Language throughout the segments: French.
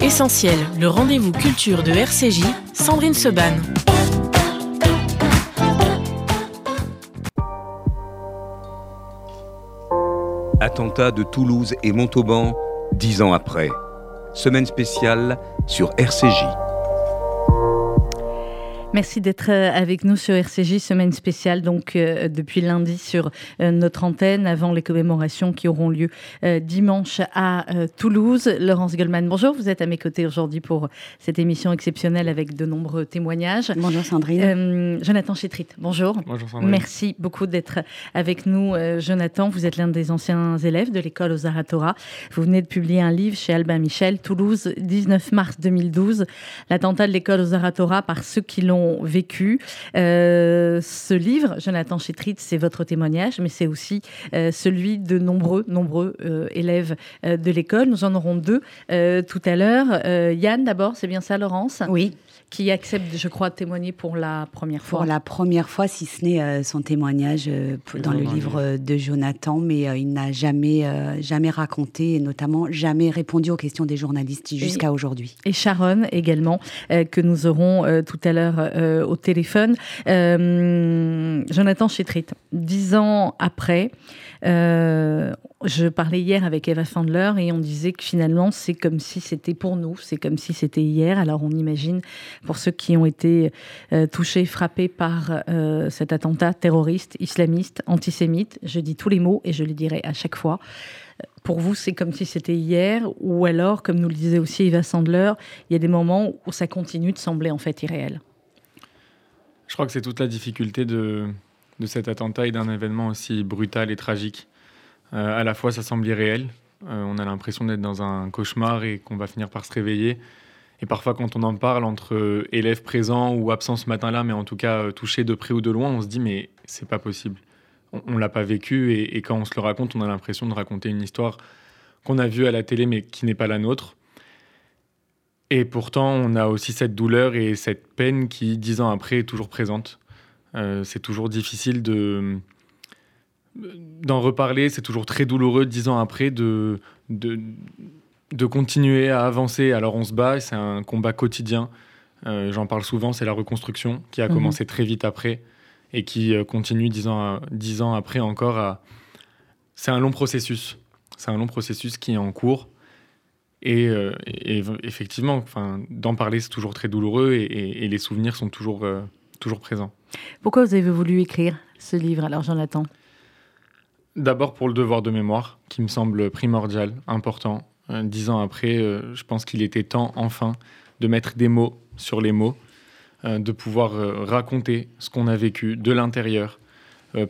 Essentiel, le rendez-vous culture de RCJ, Sandrine Seban. Attentat de Toulouse et Montauban, dix ans après. Semaine spéciale sur RCJ. Merci d'être euh, avec nous sur RCJ, semaine spéciale, donc euh, depuis lundi sur euh, notre antenne, avant les commémorations qui auront lieu dimanche à Toulouse. Laurence Goldman, bonjour, vous êtes à mes côtés aujourd'hui pour cette émission exceptionnelle avec de nombreux témoignages. Bonjour Sandrine. Jonathan Chétrit, bonjour. Bonjour Sandrine. Merci beaucoup d'être avec nous, Jonathan. Vous êtes l'un des anciens élèves de l'école aux Zaratora. Vous venez de publier un livre chez Albin Michel, Toulouse, 19 mars 2012, l'attentat de l'école aux Zaratora par ceux qui l'ont vécu. Euh, ce livre, Jonathan Chétrit, c'est votre témoignage, mais c'est aussi euh, celui de nombreux, nombreux euh, élèves de l'école. Nous en aurons deux tout à l'heure. Yann, d'abord, c'est bien ça, Laurence? Oui qui accepte, je crois, de témoigner pour la première fois. Pour la première fois, si ce n'est son témoignage dans le livre de Jonathan, mais il n'a jamais, jamais raconté, et notamment jamais répondu aux questions des journalistes jusqu'à aujourd'hui. Et Sharon également, que nous aurons tout à l'heure euh, au téléphone. Euh, Jonathan Chétrit, dix ans après, euh, je parlais hier avec Eva Sandler et on disait que finalement c'est comme si c'était pour nous, c'est comme si c'était hier. Alors on imagine pour ceux qui ont été touchés, frappés par cet attentat terroriste, islamiste, antisémite, je dis tous les mots et je les dirai à chaque fois. Pour vous, c'est comme si c'était hier, ou alors, comme nous le disait aussi Eva Sandler, il y a des moments où ça continue de sembler en fait irréel. Je crois que c'est toute la difficulté de, de cet attentat et d'un événement aussi brutal et tragique. Euh, à la fois, ça semble irréel. Euh, on a l'impression d'être dans un cauchemar et qu'on va finir par se réveiller. Et parfois, quand on en parle entre élèves présents ou absents ce matin-là, mais en tout cas euh, touchés de près ou de loin, on se dit mais c'est pas possible. On, ne l'a pas vécu et, quand on se le raconte, on a l'impression de raconter une histoire qu'on a vue à la télé mais qui n'est pas la nôtre. Et pourtant, on a aussi cette douleur et cette peine qui, dix ans après, est toujours présente. Euh, c'est toujours difficile de d'en reparler. C'est toujours très douloureux, dix ans après, de, de, de, continuer à avancer. Alors on se bat, c'est un combat quotidien. Euh, j'en parle souvent, c'est la reconstruction qui a mhm. commencé très vite après et qui euh, continue dix ans, dix ans après encore. À... C'est un long processus. C'est un long processus qui est en cours. Euh, et, effectivement, d'en parler, c'est toujours très douloureux et, les souvenirs sont toujours, euh, toujours présents. Pourquoi vous avez voulu écrire ce livre, alors Jonathan? D'abord pour le devoir de mémoire, qui me semble primordial, important. Euh, dix ans après, je pense qu'il était temps, enfin, de mettre des mots sur les mots, de pouvoir raconter ce qu'on a vécu de l'intérieur,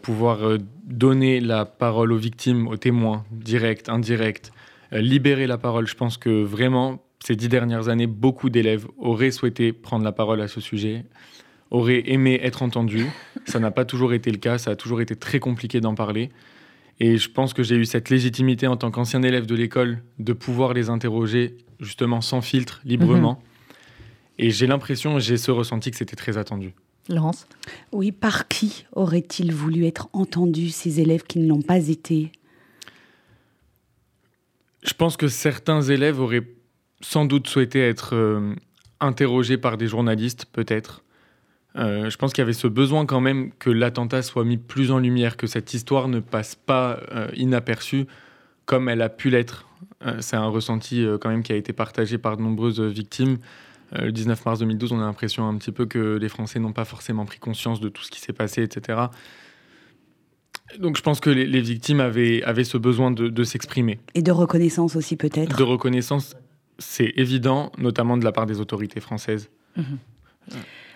pouvoir donner la parole aux victimes, aux témoins, directs, indirects, euh, libérer la parole. Je pense que vraiment, ces dix dernières années, beaucoup d'élèves auraient souhaité prendre la parole à ce sujet, auraient aimé être entendus. Ça n'a pas toujours été le cas, ça a toujours été très compliqué d'en parler. Et je pense que j'ai eu cette légitimité en tant qu'ancien élève de l'école de pouvoir les interroger justement sans filtre, librement. Mhm. Et j'ai l'impression, j'ai ce ressenti que c'était très attendu. Laurence? Oui, par qui aurait-il voulu être entendu, ces élèves qui ne l'ont pas été? Je pense que certains élèves auraient sans doute souhaité être euh, interrogés par des journalistes, peut-être. Euh, je pense qu'il y avait ce besoin quand même que l'attentat soit mis plus en lumière, que cette histoire ne passe pas euh, inaperçue comme elle a pu l'être. C'est un ressenti quand même qui a été partagé par de nombreuses victimes. le 19 mars 2012, on a l'impression un petit peu que les Français n'ont pas forcément pris conscience de tout ce qui s'est passé, etc. Donc je pense que les, victimes avaient, avaient, ce besoin de, s'exprimer. Et de reconnaissance aussi peut-être? De reconnaissance, c'est évident, notamment de la part des autorités françaises. Mhm.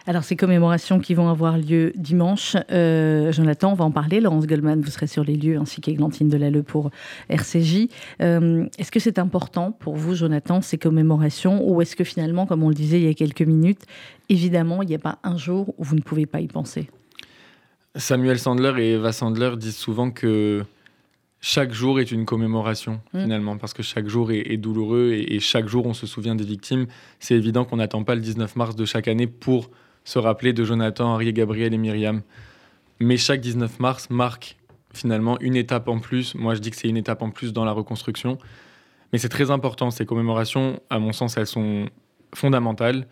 Alors, ces commémorations qui vont avoir lieu dimanche, euh, Jonathan, on va en parler. Laurence Goldman, vous serez sur les lieux, ainsi qu'Églantine Delalleux pour RCJ. Euh, est-ce que c'est important pour vous, Jonathan, ces commémorations, ou est-ce que finalement, comme on le disait il y a quelques minutes, évidemment, il n'y a pas un jour où vous ne pouvez pas y penser? Samuel Sandler et Eva Sandler disent souvent que chaque jour est une commémoration, mm. finalement, parce que chaque jour est, douloureux et, chaque jour on se souvient des victimes. C'est évident qu'on n'attend pas le 19 mars de chaque année pour se rappeler de Jonathan, Henri, Gabriel et Myriam. Mais chaque 19 mars marque finalement une étape en plus. Moi, je dis que c'est une étape en plus dans la reconstruction. Mais c'est très important, ces commémorations, à mon sens, elles sont fondamentales.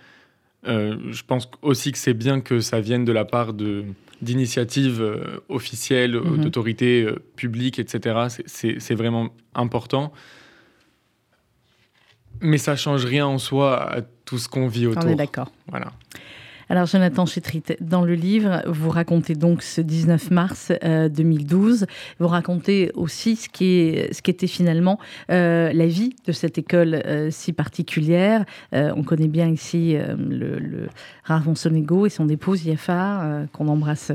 Euh, je pense aussi que c'est bien que ça vienne de la part d'initiatives euh, officielles, mhm. d'autorités euh, publiques, etc. C'est vraiment important. Mais ça change rien en soi à tout ce qu'on vit autour. On est d'accord. Voilà. Alors, Jonathan Chétrit, dans le livre, vous racontez donc ce 19 mars 2012. Euh, vous racontez aussi ce qui, est, ce qui était finalement euh, la vie de cette école euh, si particulière. on connaît bien ici le, le Ravon Sonego et son épouse Yafa, qu'on embrasse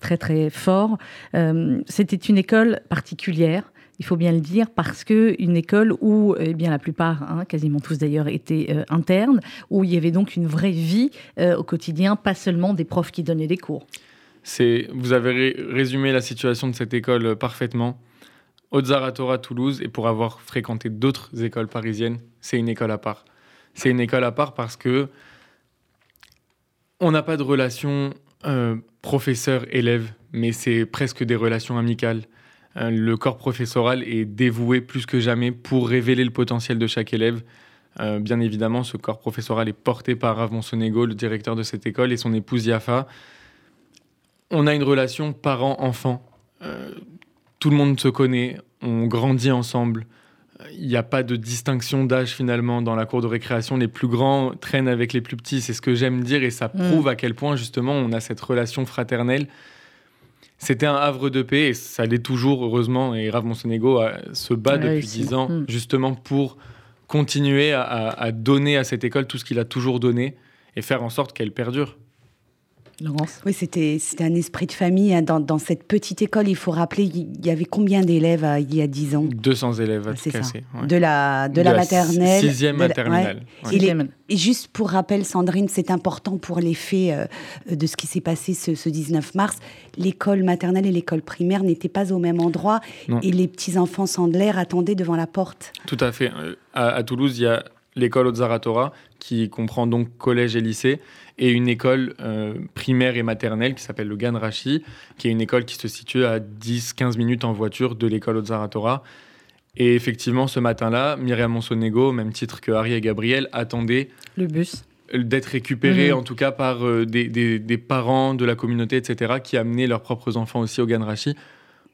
très très fort. C'était une école particulière il faut bien le dire, parce que une école où, eh bien, la plupart, hein, quasiment tous d'ailleurs, étaient euh, internes, où il y avait donc une vraie vie euh, au quotidien, pas seulement des profs qui donnaient des cours. C'est, vous avez résumé la situation de cette école euh, parfaitement. Haute-Zaratora, Toulouse, et pour avoir fréquenté d'autres écoles parisiennes, c'est une école à part. C'est une école à part parce que on n'a pas de relation professeur-élève, mais c'est presque des relations amicales. Euh, le corps professoral est dévoué plus que jamais pour révéler le potentiel de chaque élève. Euh, bien évidemment, ce corps professoral est porté par Rav Monsonego, le directeur de cette école, et son épouse Yafa. On a une relation parent-enfant. Euh, tout le monde se connaît, on grandit ensemble. Il n'y a pas de distinction d'âge finalement dans la cour de récréation. Les plus grands traînent avec les plus petits, c'est ce que j'aime dire, et ça mm. prouve à quel point justement on a cette relation fraternelle c'était un havre de paix et ça l'est toujours, heureusement. Et Rav Monsonego se bat depuis dix ans mm. justement pour continuer à, donner à cette école tout ce qu'il a toujours donné et faire en sorte qu'elle perdure. Oui, c'était un esprit de famille. Hein. Dans, cette petite école, il faut rappeler, il y avait combien d'élèves euh, il y a 10 ans? 200 élèves à C'est De la, de, la, maternelle. Sixième maternelle. Et, juste pour rappel, Sandrine, c'est important pour l'effet euh, de ce qui s'est passé ce, 19 mars. L'école maternelle et l'école primaire n'étaient pas au même endroit et les petits-enfants Sandler attendaient devant la porte. Tout à fait. Euh, à, à Toulouse, il y a l'école Ozaratora, qui comprend donc collège et lycée, et une école euh, primaire et maternelle qui s'appelle le Gan Rashi, qui est une école qui se situe à 10-15 minutes en voiture de l'école Ozaratora. Et effectivement, ce matin-là, Myriam Monsonego, au même titre que Harry et Gabriel, attendaient le bus d'être récupérés, mhm. en tout cas par euh, des, des, parents de la communauté, etc., qui amenaient leurs propres enfants aussi au Gan Rashi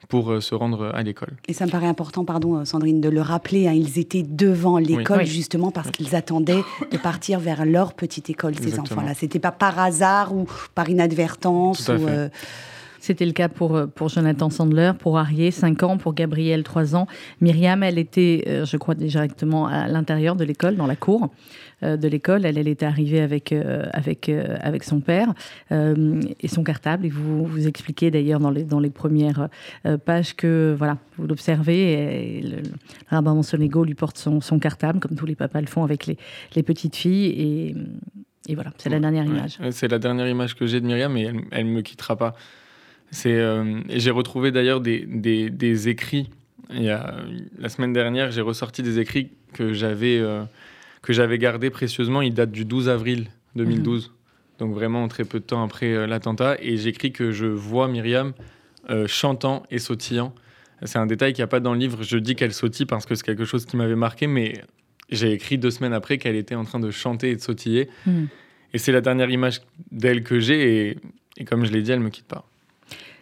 pour euh, se rendre à l'école. Et ça me paraît important, pardon euh, Sandrine, de le rappeler, hein, ils étaient devant l'école justement parce qu'ils attendaient de partir vers leur petite école, ces enfants-là. C'était pas par hasard ou par inadvertance. Euh, C'était le cas pour, pour Jonathan Sandler, pour Arié, 5 ans, pour Gabriel, 3 ans. Myriam, elle était, je crois, directement à l'intérieur de l'école, dans la cour. Euh, de l'école. Elle, elle était arrivée avec, euh, avec, euh, avec son père et son cartable. Et vous, vous expliquez d'ailleurs dans les, dans les premières pages que, voilà, vous l'observez, et le, rabbin Monsonego lui porte son, son, cartable, comme tous les papas le font avec les, les petites filles. Et, et voilà, c'est la dernière image. C'est la dernière image que j'ai de Myriam, mais elle ne me quittera pas. Et j'ai retrouvé d'ailleurs des, des, des, écrits. Il y a, la semaine dernière, j'ai ressorti des écrits que j'avais que j'avais gardé précieusement. Il date du 12 avril 2012, mhm. donc vraiment très peu de temps après euh, l'attentat. Et j'écris que je vois Myriam euh, chantant et sautillant. C'est un détail qu'il n'y a pas dans le livre. Je dis qu'elle sautille parce que c'est quelque chose qui m'avait marqué, mais j'ai écrit deux semaines après qu'elle était en train de chanter et de sautiller. Mhm. Et c'est la dernière image d'elle que j'ai, et, et, comme je l'ai dit, elle ne me quitte pas.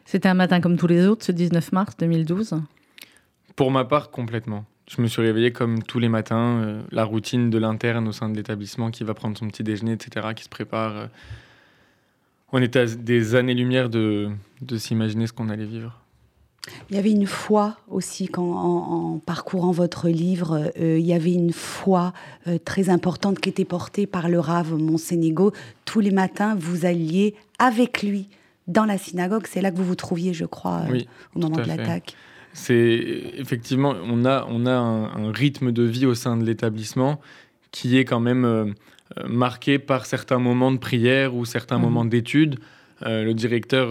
C'était un matin comme tous les autres, ce 19 mars 2012 Pour ma part, complètement. Je me suis réveillé comme tous les matins, euh, la routine de l'interne au sein de l'établissement qui va prendre son petit déjeuner, etc., qui se prépare. Euh. On était à des années-lumière de, de s'imaginer ce qu'on allait vivre. Il y avait une foi aussi, quand, en, parcourant votre livre, euh, il y avait une foi très importante qui était portée par le Rave Monsénégo. Tous les matins, vous alliez avec lui dans la synagogue. C'est là que vous vous trouviez, je crois, au moment de l'attaque. C'est effectivement, on a, on a un, rythme de vie au sein de l'établissement qui est quand même euh, euh, marqué par certains moments de prière ou certains mhm. moments d'études. Euh, le directeur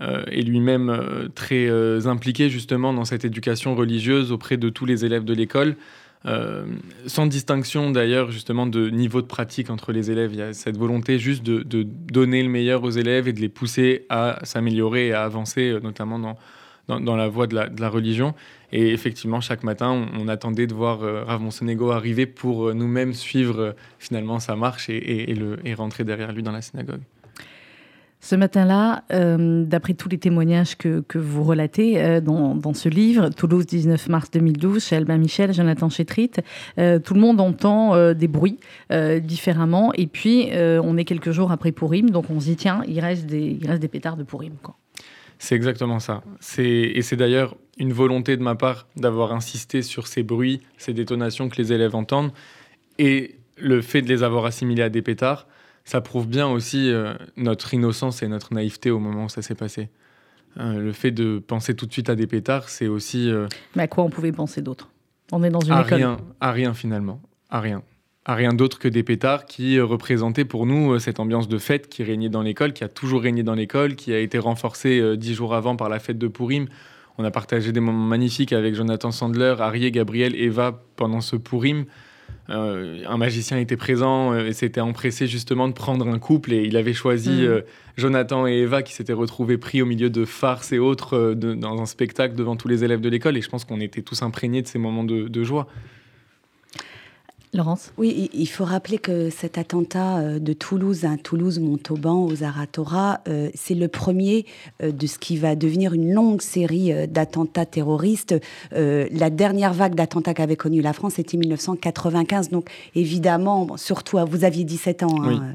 est lui-même très impliqué justement dans cette éducation religieuse auprès de tous les élèves de l'école. sans distinction d'ailleurs justement de niveau de pratique entre les élèves. Il y a cette volonté juste de, de donner le meilleur aux élèves et de les pousser à s'améliorer et à avancer, notamment dans, dans, la voie de la, religion. Et effectivement, chaque matin, on, attendait de voir Rav Monsenego arriver pour nous-mêmes suivre finalement sa marche et, le, et rentrer derrière lui dans la synagogue. Ce matin-là, euh, d'après tous les témoignages que, vous relatez euh, dans, ce livre, Toulouse 19 mars 2012, chez Albin Michel, Jonathan Chétrit, euh, tout le monde entend des bruits différemment. Et puis, on est quelques jours après Pourim, donc on se dit, tiens, il reste des, il reste des pétards de Pourim. C'est exactement ça. Et c'est d'ailleurs une volonté de ma part d'avoir insisté sur ces bruits, ces détonations que les élèves entendent, et le fait de les avoir assimilés à des pétards ça prouve bien aussi euh, notre innocence et notre naïveté au moment où ça s'est passé. Euh, le fait de penser tout de suite à des pétards, c'est aussi. Euh, Mais à quoi on pouvait penser d'autre? On est dans une à école. Rien, à rien finalement, à rien. À rien d'autre que des pétards qui représentaient pour nous cette ambiance de fête qui régnait dans l'école, qui a toujours régné dans l'école, qui a été renforcée dix jours avant par la fête de Pourim. On a partagé des moments magnifiques avec Jonathan Sandler, Arié, Gabriel, Eva pendant ce Pourim. Euh, un magicien était présent euh, et s'était empressé justement de prendre un couple et il avait choisi mm. euh, Jonathan et Eva qui s'étaient retrouvés pris au milieu de farces et autres dans un spectacle devant tous les élèves de l'école et je pense qu'on était tous imprégnés de ces moments de joie. Laurence? Oui, il faut rappeler que cet attentat euh, de Toulouse à Toulouse-Montauban aux Aratora, euh, c'est le premier euh, de ce qui va devenir une longue série d'attentats terroristes. La dernière vague d'attentats qu'avait connue la France, c'était 1995. Donc évidemment, surtout, vous aviez 17 ans. Hein,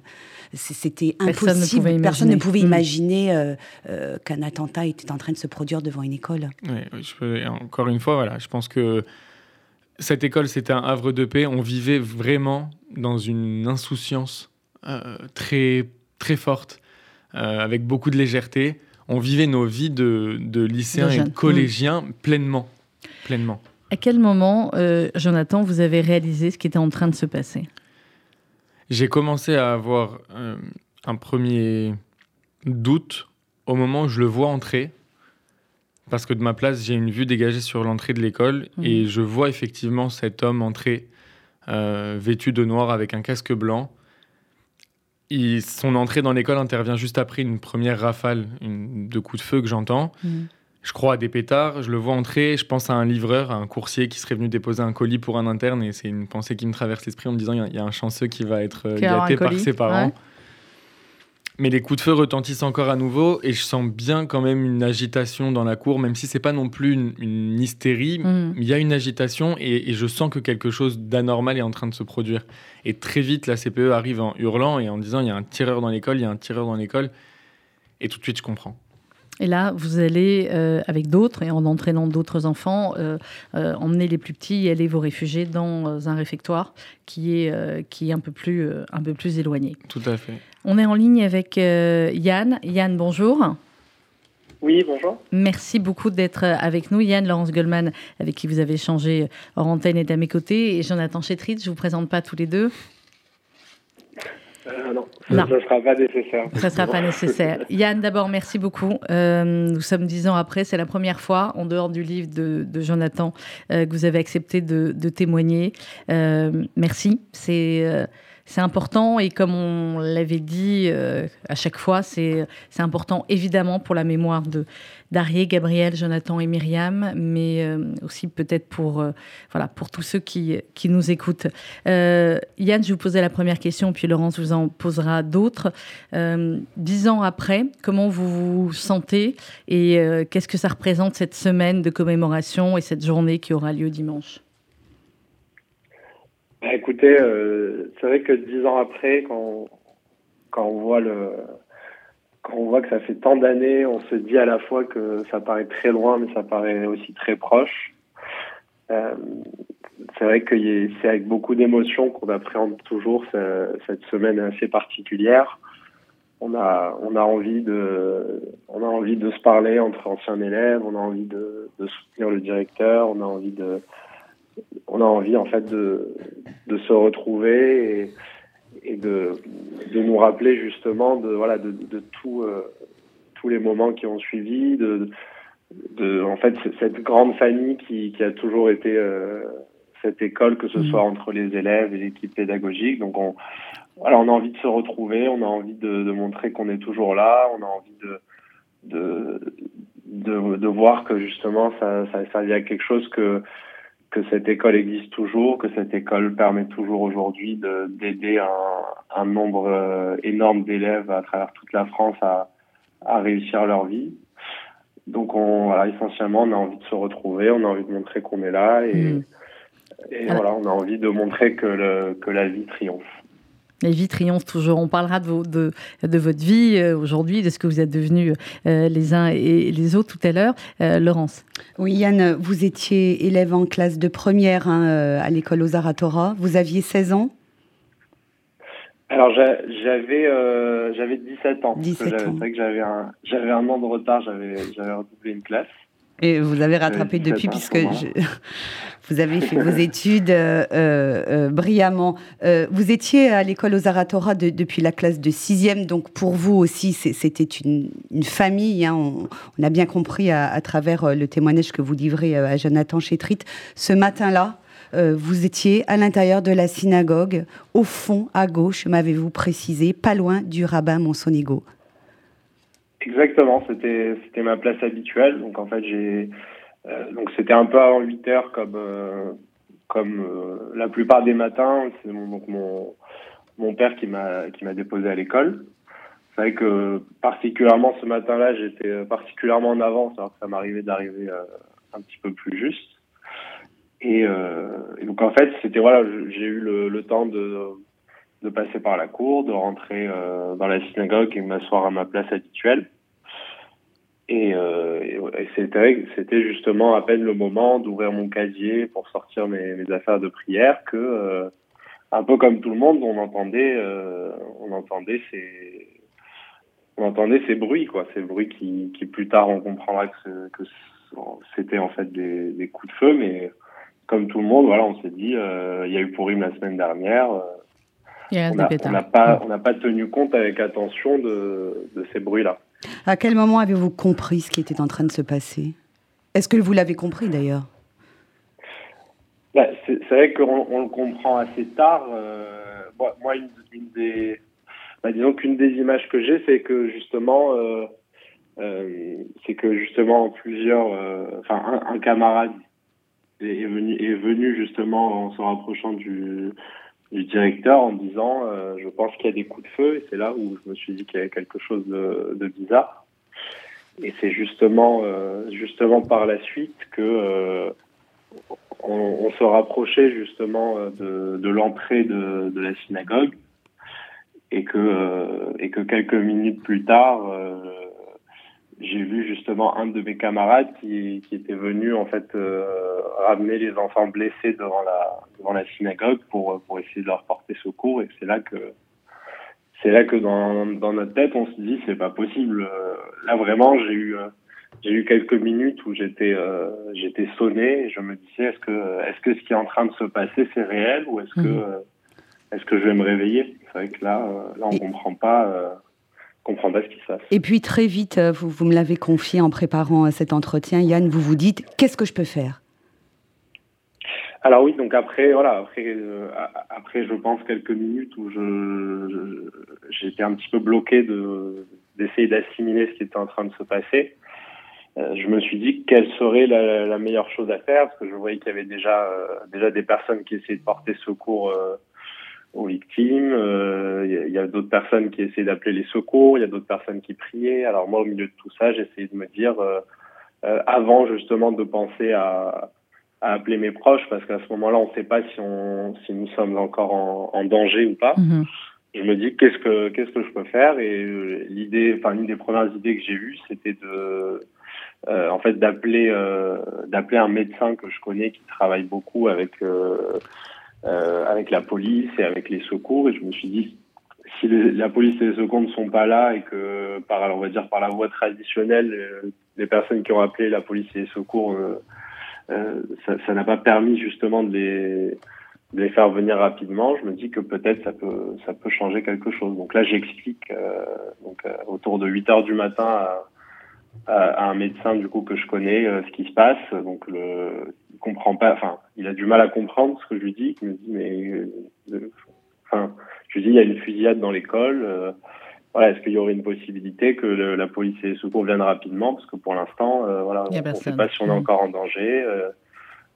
c'était impossible. Personne ne pouvait imaginer, mm. qu'un attentat était en train de se produire devant une école. Oui, encore une fois, voilà, je pense que cette école, c'était un havre de paix. On vivait vraiment dans une insouciance euh, très, très forte, euh, avec beaucoup de légèreté. On vivait nos vies de, lycéens et de collégiens pleinement, pleinement. À quel moment, euh, Jonathan, vous avez réalisé ce qui était en train de se passer? J'ai commencé à avoir un premier doute au moment où je le vois entrer parce que de ma place, j'ai une vue dégagée sur l'entrée de l'école mmh. et je vois effectivement cet homme entrer euh, vêtu de noir avec un casque blanc. son entrée dans l'école intervient juste après une première rafale de coups de feu que j'entends. Mmh. Je crois à des pétards, je le vois entrer, je pense à un livreur, à un coursier qui serait venu déposer un colis pour un interne et c'est une pensée qui me traverse l'esprit en me disant il y, a un chanceux qui va être euh, gâté par ses parents. Mais les coups de feu retentissent encore à nouveau et je sens bien quand même une agitation dans la cour, même si c'est pas non plus une, hystérie. Mm. Il y a une agitation et, je sens que quelque chose d'anormal est en train de se produire. Et très vite, la CPE arrive en hurlant et en disant il y a un tireur dans l'école, il y a un tireur dans l'école. Et tout de suite, je comprends. Et là, vous allez, euh, avec d'autres, et en entraînant d'autres enfants, euh, euh, emmener les plus petits et aller vous réfugier dans un réfectoire qui est, qui est un, peu plus, un peu plus éloigné. Tout à fait. On est en ligne avec Yann. Yann, bonjour. Oui, bonjour. Merci beaucoup d'être avec nous. Yann Laurence Goldman, avec qui vous avez échangé hors antenne, est à mes côtés. Et Jonathan Chétrit, je ne vous présente pas tous les deux. Euh, non, ça ne sera pas nécessaire. Ça ne sera pas nécessaire. Yann, d'abord, merci beaucoup. Euh, nous sommes dix ans après. C'est la première fois, en dehors du livre de, Jonathan, euh, que vous avez accepté de, de témoigner. merci. C'est c'est important et comme on l'avait dit euh, à chaque fois, c'est important évidemment pour la mémoire de d'Arié, Gabriel, Jonathan et Myriam, mais euh, aussi peut-être pour, euh, voilà, pour tous ceux qui, qui nous écoutent. Yann, je vous posais la première question, puis Laurence vous en posera d'autres. dix ans après, comment vous vous sentez et qu'est-ce que ça représente cette semaine de commémoration et cette journée qui aura lieu dimanche? Bah, écoutez, euh, c'est vrai que dix ans après, quand, on voit que ça fait tant d'années, on se dit à la fois que ça paraît très loin, mais ça paraît aussi très proche. Euh, c'est vrai que c'est avec beaucoup d'émotions qu'on appréhende toujours cette semaine assez particulière. On a, envie de, se parler entre anciens élèves, on a envie de soutenir le directeur, on a envie de, on a envie en fait de, de se retrouver et, et de, de, nous rappeler justement de voilà de, de tout, euh, tous les moments qui ont suivi, de, de en fait cette grande famille qui, qui a toujours été euh, cette école, que ce mmh. soit entre les élèves et l'équipe pédagogique. Donc on voilà, on a envie de se retrouver, on a envie de, montrer qu'on est toujours là, on a envie de, de de, voir que justement ça, ça servi à quelque chose que que cette école existe toujours, que cette école permet toujours aujourd'hui d'aider un, un, nombre euh, énorme d'élèves à travers toute la France à, à réussir leur vie. Donc on, voilà, essentiellement, on a envie de se retrouver, on a envie de montrer qu'on est là et, mmh. et voilà, on a envie de montrer que, le, que la vie triomphe. La vie triomphe toujours. On parlera de, vos, de, de votre vie euh, aujourd'hui, de ce que vous êtes devenus euh, les uns et les autres tout à l'heure. Euh, Laurence. Oui, Yann, vous étiez élève en classe de première hein, à l'école aux Aratora. Vous aviez 16 ans? Alors j'avais j'avais 17 ans. 17 ans. C'est vrai que j'avais un j'avais un an de retard, j'avais j'avais redoublé une classe. Et vous avez rattrapé depuis, puisque je, vous avez fait vos études euh, euh, brillamment. Euh, vous étiez à l'école aux Aratora depuis la classe de sixième, donc pour vous aussi, c'était une, une, famille. Hein. on, on, a bien compris à, à, travers le témoignage que vous livrez à Jonathan Chétrit. Ce matin-là, vous étiez à l'intérieur de la synagogue, au fond, à gauche, m'avez-vous précisé, pas loin du rabbin Monsonigo. Exactement, c'était ma place habituelle. Donc en fait j'ai euh, donc c'était un peu avant 8 heures comme euh, comme euh, la plupart des matins. C'est mon, donc mon mon père qui m'a qui m'a déposé à l'école. C'est vrai que particulièrement ce matin-là, j'étais particulièrement en avance, alors que ça m'arrivait d'arriver un petit peu plus juste. Et, donc en fait, c'était voilà, j'ai eu le temps de de passer par la cour, de rentrer euh, dans la synagogue et m'asseoir à ma place habituelle. Et, euh, c'était, justement à peine le moment d'ouvrir mon casier pour sortir mes, affaires de prière que, euh, un peu comme tout le monde, on entendait, on entendait ces, bruits, quoi, ces bruits qui, plus tard on comprendra que, c'était en fait des, coups de feu, mais comme tout le monde, voilà, on s'est dit, il y a eu Pourim la semaine dernière on n'a pas, on pas tenu compte avec attention de, de ces bruits-là. À quel moment avez-vous compris ce qui était en train de se passer? Est-ce que vous l'avez compris d'ailleurs? Bah, C'est vrai qu'on on le comprend assez tard. Euh, moi, une, des, bah, disons qu'une des images que j'ai, c'est que justement, euh, euh, c'est que justement plusieurs, enfin un, un, camarade est venu, est venu justement en se rapprochant du du directeur en disant euh, je pense qu'il y a des coups de feu et c'est là où je me suis dit qu'il y avait quelque chose de, de bizarre. Et c'est justement euh, justement par la suite que euh, on, on, se rapprochait justement de, de l'entrée de, de, la synagogue et que et que quelques minutes plus tard j'ai vu justement un de mes camarades qui, qui était venu en fait euh, ramener les enfants blessés devant la devant la synagogue pour pour essayer de leur porter secours. Et c'est là que c'est là que dans dans notre tête on se dit c'est pas possible. Là vraiment j'ai eu j'ai eu quelques minutes où j'étais euh, j'étais sonné. Et je me disais est-ce que est-ce que ce qui est en train de se passer c'est réel ou est-ce que mmh. est-ce que je vais me réveiller? C'est vrai que là là on comprend pas comprendre ce qui se passe. Et puis très vite, euh, vous, vous me l'avez confié en préparant euh, cet entretien, Yann, vous vous dites, qu'est-ce que je peux faire? Alors oui, donc après, voilà, après, euh, après, je pense quelques minutes où je, j'étais un petit peu bloqué de d'essayer d'assimiler ce qui était en train de se passer. Euh, je me suis dit quelle serait la, la, meilleure chose à faire parce que je voyais qu'il y avait déjà déjà des personnes qui essayaient de porter secours aux victimes. Il euh, y, a d'autres personnes qui essaient d'appeler les secours. Il y a d'autres personnes qui priaient. Alors moi, au milieu de tout ça, j'essayais de me dire, euh, euh, avant justement de penser à, à, appeler mes proches, parce qu'à ce moment-là, on ne sait pas si, on, si nous sommes encore en, en danger ou pas. Mm-hmm. Je me dis qu'est-ce que qu'est-ce que je peux faire? Et l'idée, enfin une des premières idées que j'ai eues, c'était de en fait d'appeler d'appeler un médecin que je connais qui travaille beaucoup avec euh, avec la police et avec les secours. Et je me suis dit, si la police et les secours ne sont pas là et que par, on va dire par la voie traditionnelle, euh, les personnes qui ont appelé la police et les secours, euh, euh ça n'a pas permis justement de les, de les faire venir rapidement. Je me dis que peut-être ça peut, ça peut changer quelque chose. Donc là, j'explique euh, donc autour de 8 heures du matin à, un médecin du coup que je connais ce qui se passe. Donc le, comprend pas, enfin, il a du mal à comprendre ce que je lui dis. Il me dit, mais, euh, enfin, je lui dis, il y a une fusillade dans l'école. Euh, voilà, est-ce qu'il y aurait une possibilité que la police et les secours viennent rapidement? Parce que pour l'instant, voilà, on ne sait pas si on est mm. encore en danger.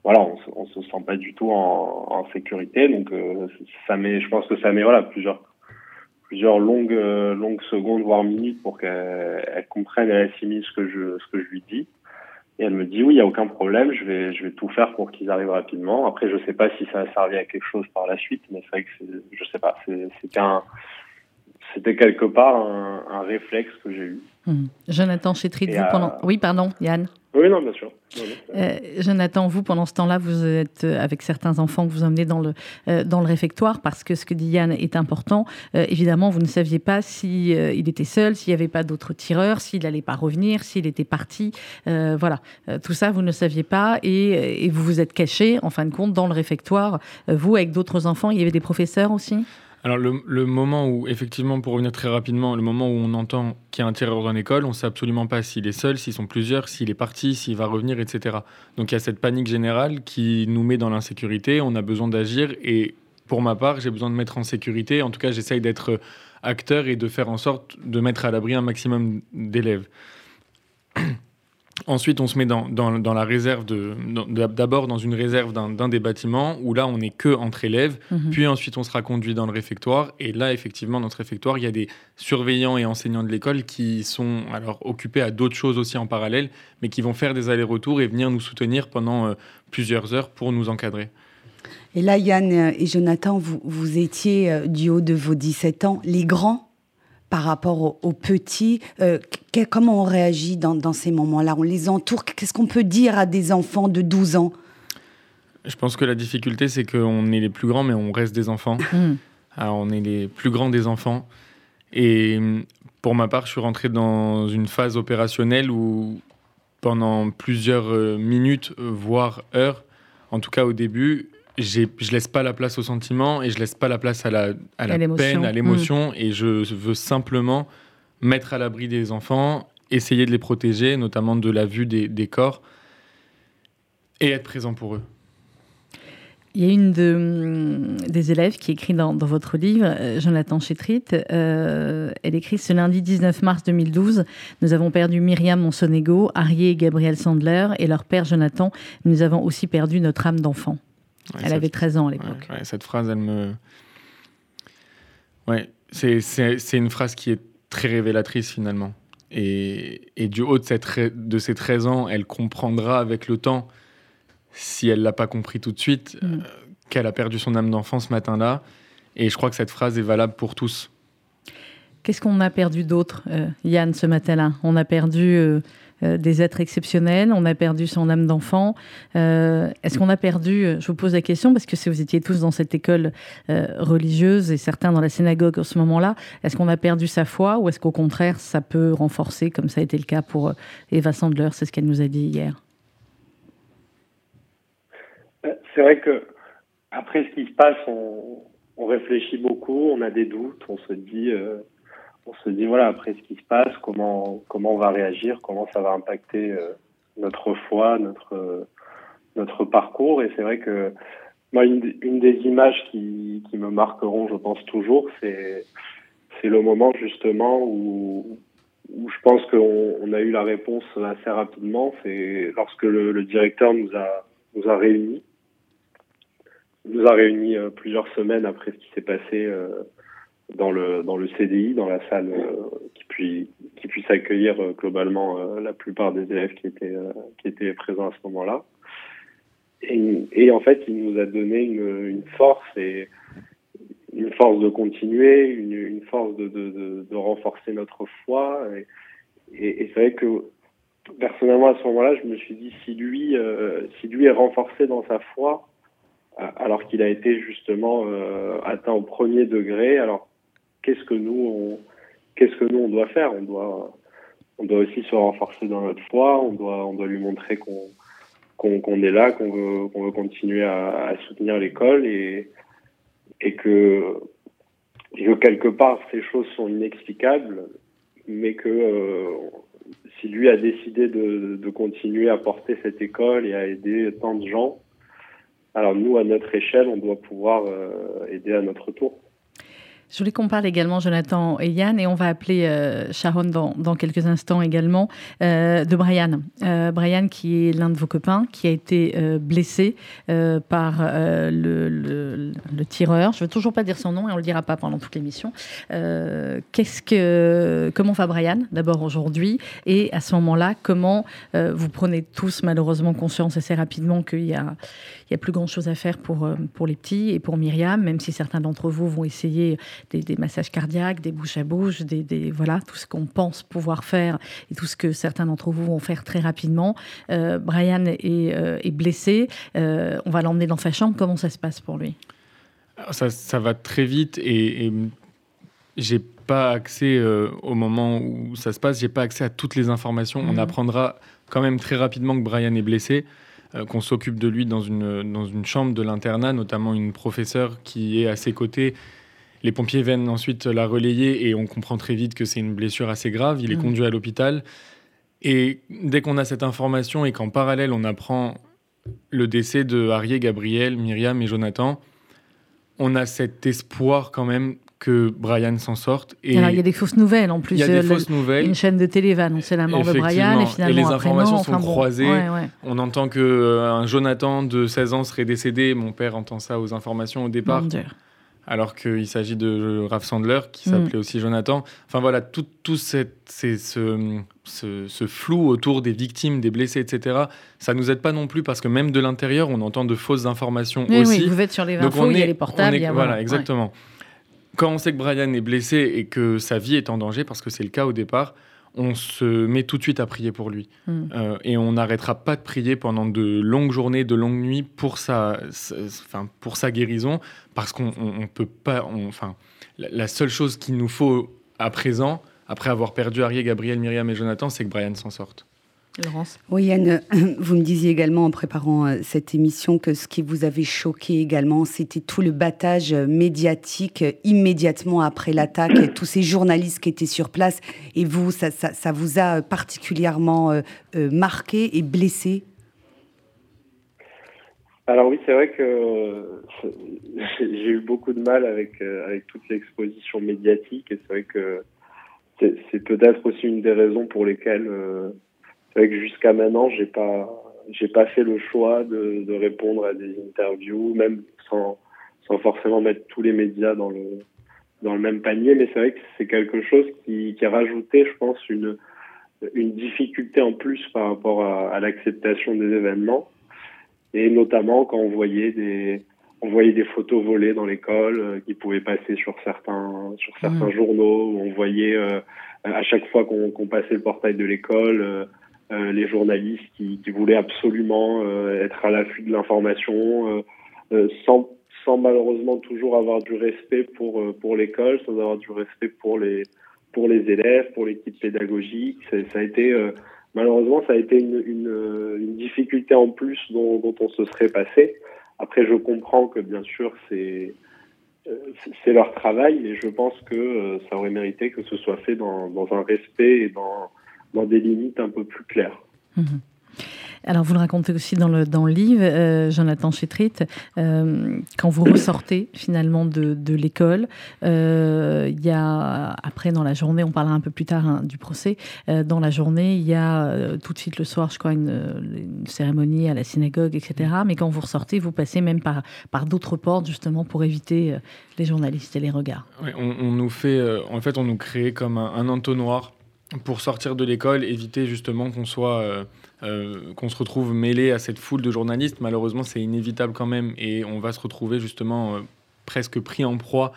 voilà, on, ne se sent pas du tout en, en sécurité. Donc, ça met, je pense que ça met voilà, plusieurs plusieurs longues longues secondes voire minutes pour qu'elle comprenne et assimile ce que je ce que je lui dis et elle me dit oui, il n'y a aucun problème, je vais, je vais tout faire pour qu'ils arrivent rapidement. Après, je sais pas si ça a servi à quelque chose par la suite, mais c'est vrai que je sais pas, c'était un, c'était quelque part un, un, réflexe que j'ai eu. Mmh. Jonathan Chétrit, vous pendant. Oui, pardon, Yann. Oui, non, bien sûr. Euh, Jonathan, vous, pendant ce temps-là, vous êtes euh, avec certains enfants que vous emmenez dans le, euh, dans le réfectoire parce que ce que dit Yann est important. évidemment, vous ne saviez pas s'il il était seul, s'il n'y avait pas d'autres tireurs, s'il n'allait pas revenir, s'il était parti. voilà, tout ça, vous ne saviez pas et, et, vous vous êtes caché, en fin de compte, dans le réfectoire. vous, avec d'autres enfants, il y avait des professeurs aussi? Alors le, moment où, effectivement, pour revenir très rapidement, le moment où on entend qu'il y a un tireur dans l'école, on ne sait absolument pas s'il est seul, s'ils sont plusieurs, s'il est parti, s'il va revenir, etc. Donc il y a cette panique générale qui nous met dans l'insécurité, on a besoin d'agir et pour ma part, j'ai besoin de mettre en sécurité. En tout cas, j'essaye d'être acteur et de faire en sorte de mettre à l'abri un maximum d'élèves. Ensuite, on se met dans, la réserve de, d'abord dans une réserve d'un, des bâtiments où là, on n'est que entre élèves. Mhm. Puis ensuite, on sera conduit dans le réfectoire. Et là, effectivement, dans ce réfectoire, il y a des surveillants et enseignants de l'école qui sont alors occupés à d'autres choses aussi en parallèle, mais qui vont faire des allers-retours et venir nous soutenir pendant euh, plusieurs heures pour nous encadrer. Et là, Yann et Jonathan, vous, vous étiez euh, du haut de vos 17 ans, les grands par rapport aux, petits euh, Comment on réagit dans, ces moments-là? On les entoure Qu'est-ce qu'on peut dire à des enfants de 12 ans? Je pense que la difficulté, c'est qu'on est les plus grands, mais on reste des enfants. Hmm. Alors, on est les plus grands des enfants. Et pour ma part, je suis rentré dans une phase opérationnelle où, pendant plusieurs euh, minutes, voire heures, en tout cas au début, je laisse pas la place au sentiment et je laisse pas la place à la, à la peine, à l'émotion. Mm. Et je veux simplement mettre à l'abri des enfants, essayer de les protéger, notamment de la vue des, des corps, et être présent pour eux. Il y a une de, mm, des élèves qui écrit dans, dans votre livre, euh, Jonathan Chétrit. Euh, elle écrit Ce lundi 19 mars 2012, nous avons perdu Myriam Monsonego, Arié et Gabriel Sandler, et leur père Jonathan. Nous avons aussi perdu notre âme d'enfant elle avait 13 ans à l'époque. cette phrase, elle me. Ouais, c'est une phrase qui est très révélatrice finalement. Et, et du haut de, cette, de ses 13 ans, elle comprendra avec le temps, si elle l'a pas compris tout de suite, mm. euh, qu'elle a perdu son âme d'enfant ce matin-là. Et je crois que cette phrase est valable pour tous. Qu'est-ce qu'on a perdu d'autre, euh, Yann, ce matin-là? On a perdu euh, euh, des êtres exceptionnels, on a perdu son âme d'enfant. Euh, est-ce qu'on a perdu, euh, je vous pose la question, parce que si vous étiez tous dans cette école religieuse et certains dans la synagogue en ce moment-là, est-ce qu'on a perdu sa foi ou est-ce qu'au contraire ça peut renforcer, comme ça a été le cas pour Eva Sandler, c'est ce qu'elle nous a dit hier. C'est vrai que après ce qui se passe, on, on, réfléchit beaucoup, on a des doutes, on se dit on se dit voilà après ce qui se passe, comment comment on va réagir, comment ça va impacter euh, notre foi, notre notre parcours. Et c'est vrai que moi une, des images qui, qui me marqueront, je pense toujours, c'est c'est le moment justement où où je pense qu'on on a eu la réponse assez rapidement. C'est lorsque le, le, directeur nous a nous a réunis, nous a réunis euh, plusieurs semaines après ce qui s'est passé. Euh, dans le dans le CDI, dans la salle euh, qui puisse qui puisse accueillir euh, globalement euh, la plupart des élèves qui étaient qui étaient présents à ce moment-là. Et, et, en fait, il nous a donné une, force et une force de continuer, une, force de, renforcer notre foi. Et, et, c'est vrai que personnellement, à ce moment-là, je me suis dit, si lui, si lui est renforcé dans sa foi, alors qu'il a été justement atteint au premier degré, alors qu'est-ce que nous on, qu'est-ce que nous on doit faire On doit on doit aussi se renforcer dans notre foi. On doit on doit lui montrer qu'on qu'on est là, qu'on veut qu'on veut continuer à, soutenir l'école et et que que quelque part ces choses sont inexplicables, mais que euh, si lui a décidé de, de, continuer à porter cette école et à aider tant de gens, alors nous, à notre échelle, on doit pouvoir euh, aider à notre tour. Je voulais qu'on parle également, Jonathan et Yann, et on va appeler euh, Sharon dans, dans, quelques instants également, euh, de Brian. Euh, Brian, qui est l'un de vos copains, qui a été euh, blessé par le, tireur. Je ne veux toujours pas dire son nom et on ne le dira pas pendant toute l'émission. Qu'est-ce que, comment va Brian, d'abord aujourd'hui? Et à ce moment-là, comment vous prenez tous malheureusement conscience assez rapidement qu'il y a, il y a plus grand-chose à faire pour, pour les petits et pour Myriam, même si certains d'entre vous vont essayer des, des, massages cardiaques, des bouches à bouche, des, des voilà, tout ce qu'on pense pouvoir faire et tout ce que certains d'entre vous vont faire très rapidement. Euh, Brian est, euh, est blessé, euh, on va l'emmener dans sa chambre. Comment ça se passe pour lui? Ça, ça, va très vite et, et j'ai pas accès au moment où ça se passe, j'ai pas accès à toutes les informations. Mmh. On apprendra quand même très rapidement que Brian est blessé. Qu'on s'occupe de lui dans une, dans une chambre de l'internat, notamment une professeure qui est à ses côtés les pompiers viennent ensuite la relayer et on comprend très vite que c'est une blessure assez grave. Il est mmh. conduit à l'hôpital. Et dès qu'on a cette information et qu'en parallèle on apprend le décès de Harry, Gabriel, Myriam et Jonathan, on a cet espoir quand même que Brian s'en sorte. Et Alors, il y a des fausses nouvelles en plus. Il y a des le, fausses nouvelles. Une chaîne de télé va annoncer la mort de Brian et finalement et les informations non, sont enfin, croisées. Bon, ouais, ouais. On entend que euh, un Jonathan de 16 ans serait décédé. Mon père entend ça aux informations au départ. Alors qu'il s'agit de Raph Sandler, qui s'appelait mm. aussi Jonathan. Enfin voilà, tout, tout cette, ce, ce, ce, flou autour des victimes, des blessés, etc., ça nous aide pas non plus parce que même de l'intérieur, on entend de fausses informations oui, aussi. Oui, vous êtes sur les infos, il y a les portables. Est, il y a, voilà, exactement. Quand on sait que Brian est blessé et que sa vie est en danger, parce que c'est le cas au départ, on se met tout de suite à prier pour lui. Mm. Euh, et on n'arrêtera pas de prier pendant de longues journées, de longues nuits pour sa, sa, enfin, pour sa guérison, parce qu'on ne peut pas. On, enfin, la, la, seule chose qu'il nous faut à présent, après avoir perdu Arié, Gabriel, Myriam et Jonathan, c'est que Brian s'en sorte. Laurence. Oui, Yann, vous me disiez également en préparant euh, cette émission que ce qui vous avait choqué également, c'était tout le battage médiatique immédiatement après l'attaque, tous ces journalistes qui étaient sur place. Et vous, ça, ça, ça vous a particulièrement euh, euh, marqué et blessé? Alors oui, c'est vrai que j'ai eu beaucoup de mal avec, avec toute l'exposition médiatique et c'est vrai que c'est peut-être aussi une des raisons pour lesquelles euh, jusqu'à maintenant, j'ai pas, j'ai pas fait le choix de, de, répondre à des interviews, même sans, sans forcément mettre tous les médias dans le, dans le même panier. Mais c'est vrai que c'est quelque chose qui, qui a rajouté, je pense, une, une difficulté en plus par rapport à, à l'acceptation des événements. Et notamment quand on voyait des, on voyait des photos volées dans l'école euh, qui pouvaient passer sur certains, sur certains mmh. journaux. Où on voyait euh, à chaque fois qu'on qu passait le portail de l'école, euh, euh, les journalistes qui, qui voulaient absolument euh, être à l'affût de l'information, euh, sans, sans malheureusement toujours avoir du respect pour, pour l'école, sans avoir du respect pour les, pour les élèves, pour l'équipe pédagogique. Ça a été, malheureusement, ça a été une, une, une difficulté en plus dont, dont, on se serait passé. Après, je comprends que bien sûr, c'est c'est leur travail et je pense que ça aurait mérité que ce soit fait dans, dans un respect et dans, dans des limites un peu plus claires. Mmh. Alors, vous le racontez aussi dans le, dans le livre, euh, Jonathan Chétrit, euh, quand vous ressortez finalement de, de l'école, euh, il y a, après dans la journée, on parlera un peu plus tard hein, du procès, euh, dans la journée, il y a euh, tout de suite le soir, je crois, une, une, cérémonie à la synagogue, etc. Mais quand vous ressortez, vous passez même par, par d'autres portes, justement, pour éviter euh, les journalistes et les regards. Oui, on, on, nous fait, en fait, on nous crée comme un, un entonnoir pour sortir de l'école, éviter justement qu'on soit, euh, euh, qu'on se retrouve mêlé à cette foule de journalistes. Malheureusement, c'est inévitable quand même, et on va se retrouver justement euh, presque pris en proie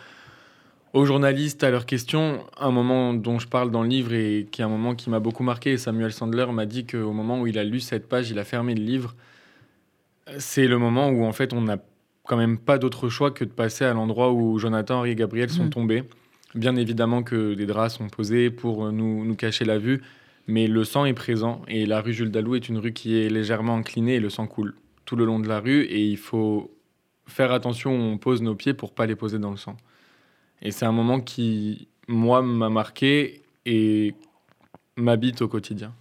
aux journalistes, à leurs questions. Un moment dont je parle dans le livre et qui est un moment qui m'a beaucoup marqué. Samuel Sandler m'a dit qu'au moment où il a lu cette page, il a fermé le livre. C'est le moment où en fait on n'a quand même pas d'autre choix que de passer à l'endroit où Jonathan, Henri et Gabriel sont mmh. tombés. Bien évidemment que des draps sont posés pour nous, nous, cacher la vue, mais le sang est présent et la rue Jules Dalou est une rue qui est légèrement inclinée et le sang coule tout le long de la rue et il faut faire attention où on pose nos pieds pour pas les poser dans le sang. Et c'est un moment qui, moi, m'a marqué et m'habite au quotidien.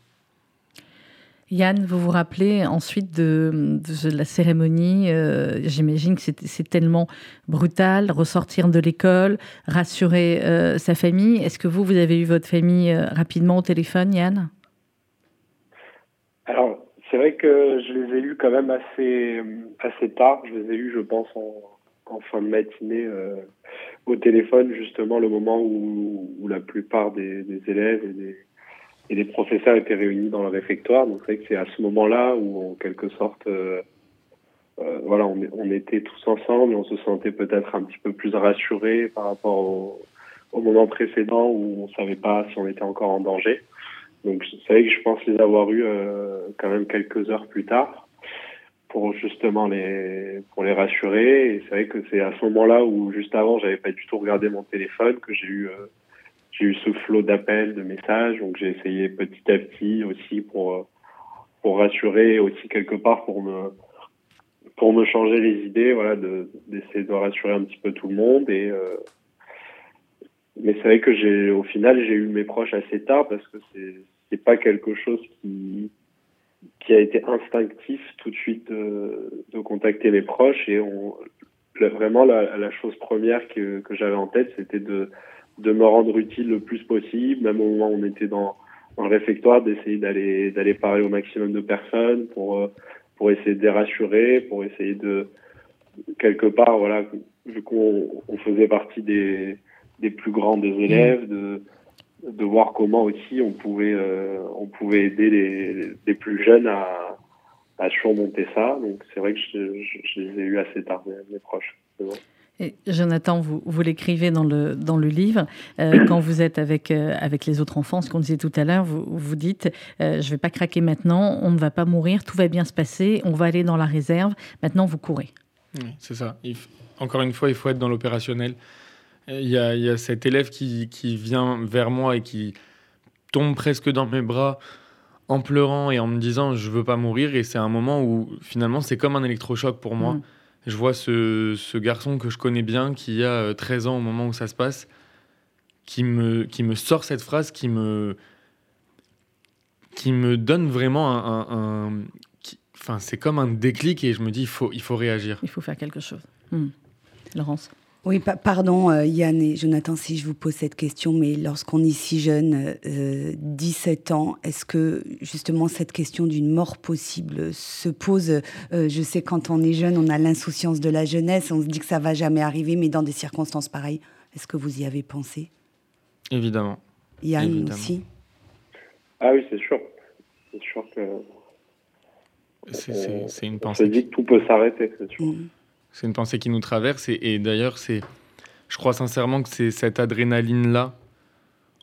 Yann, vous vous rappelez ensuite de, la cérémonie euh, J'imagine que c'est tellement brutal, ressortir de l'école, rassurer euh, sa famille. Est-ce que vous, vous avez eu votre famille euh, rapidement au téléphone, Yann? Alors, c'est vrai que je les ai eus quand même assez, assez tard. Je les ai eus, je pense, en, fin de matinée au téléphone, justement, le moment où, la plupart des, des élèves et des et les professeurs étaient réunis dans le réfectoire. Donc c'est vrai que c'est à ce moment-là où, en quelque sorte, euh, euh, voilà, on, était tous ensemble et on se sentait peut-être un petit peu plus rassurés par rapport au, moment précédent où on savait pas si on était encore en danger. Donc c'est vrai que je pense les avoir eus euh, quand même quelques heures plus tard pour justement les pour les rassurer. Et c'est vrai que c'est à ce moment-là où juste avant j'avais pas du tout regardé mon téléphone que j'ai eu j'ai eu ce flot d'appels, de messages, donc j'ai essayé petit à petit aussi pour euh, pour rassurer, aussi quelque part pour me pour me changer les idées, voilà, d'essayer de, rassurer un petit peu tout le monde et euh, mais c'est vrai que j'ai au final j'ai eu mes proches assez tard parce que c'est c'est pas quelque chose qui qui a été instinctif tout de suite de, contacter mes proches et vraiment la, la chose première que, que j'avais en tête c'était de de me rendre utile le plus possible, même au moment où on était dans, dans le réfectoire, d'essayer d'aller d'aller parler au maximum de personnes pour euh, pour essayer de les rassurer, pour essayer de quelque part, voilà, vu qu'on on faisait partie des des plus grands des élèves, de de voir comment aussi on pouvait euh, on pouvait aider les, les plus jeunes à à surmonter ça. Donc c'est vrai que je, je, les ai eu assez tard mes, mes proches. Jonathan, vous, vous l'écrivez dans le, dans le livre, euh, quand vous êtes avec, euh, avec les autres enfants, ce qu'on disait tout à l'heure, vous, vous dites, euh, je ne vais pas craquer maintenant, on ne va pas mourir, tout va bien se passer, on va aller dans la réserve, maintenant vous courez. c'est ça. encore une fois, il faut être dans l'opérationnel. Il y, a, y a, cet élève qui, qui, vient vers moi et qui tombe presque dans mes bras en pleurant et en me disant je veux pas mourir et c'est un moment où finalement c'est comme un électrochoc pour moi. Mm je vois ce, garçon que je connais bien, qui a 13 euh, ans au moment où ça se passe, qui me, qui me sort cette phrase, qui me, qui me donne vraiment un... enfin, c'est comme un déclic et je me dis, il faut, il faut réagir. Il faut faire quelque chose. Hmm. Laurence oui, pardon euh, Yann et Jonathan si je vous pose cette question, mais lorsqu'on est si jeune, 17 euh, ans, est-ce que justement cette question d'une mort possible se pose? Euh, Je sais quand on est jeune, on a l'insouciance de la jeunesse, on se dit que ça va jamais arriver, mais dans des circonstances pareilles, est-ce que vous y avez pensé? Évidemment. Yann aussi? Ah oui, c'est sûr. C'est sûr que... C'est une pensée. On se dit que tout peut s'arrêter, c'est sûr. Mm. C'est une pensée qui nous traverse. Et, d'ailleurs, c'est, je crois sincèrement que c'est cette adrénaline-là,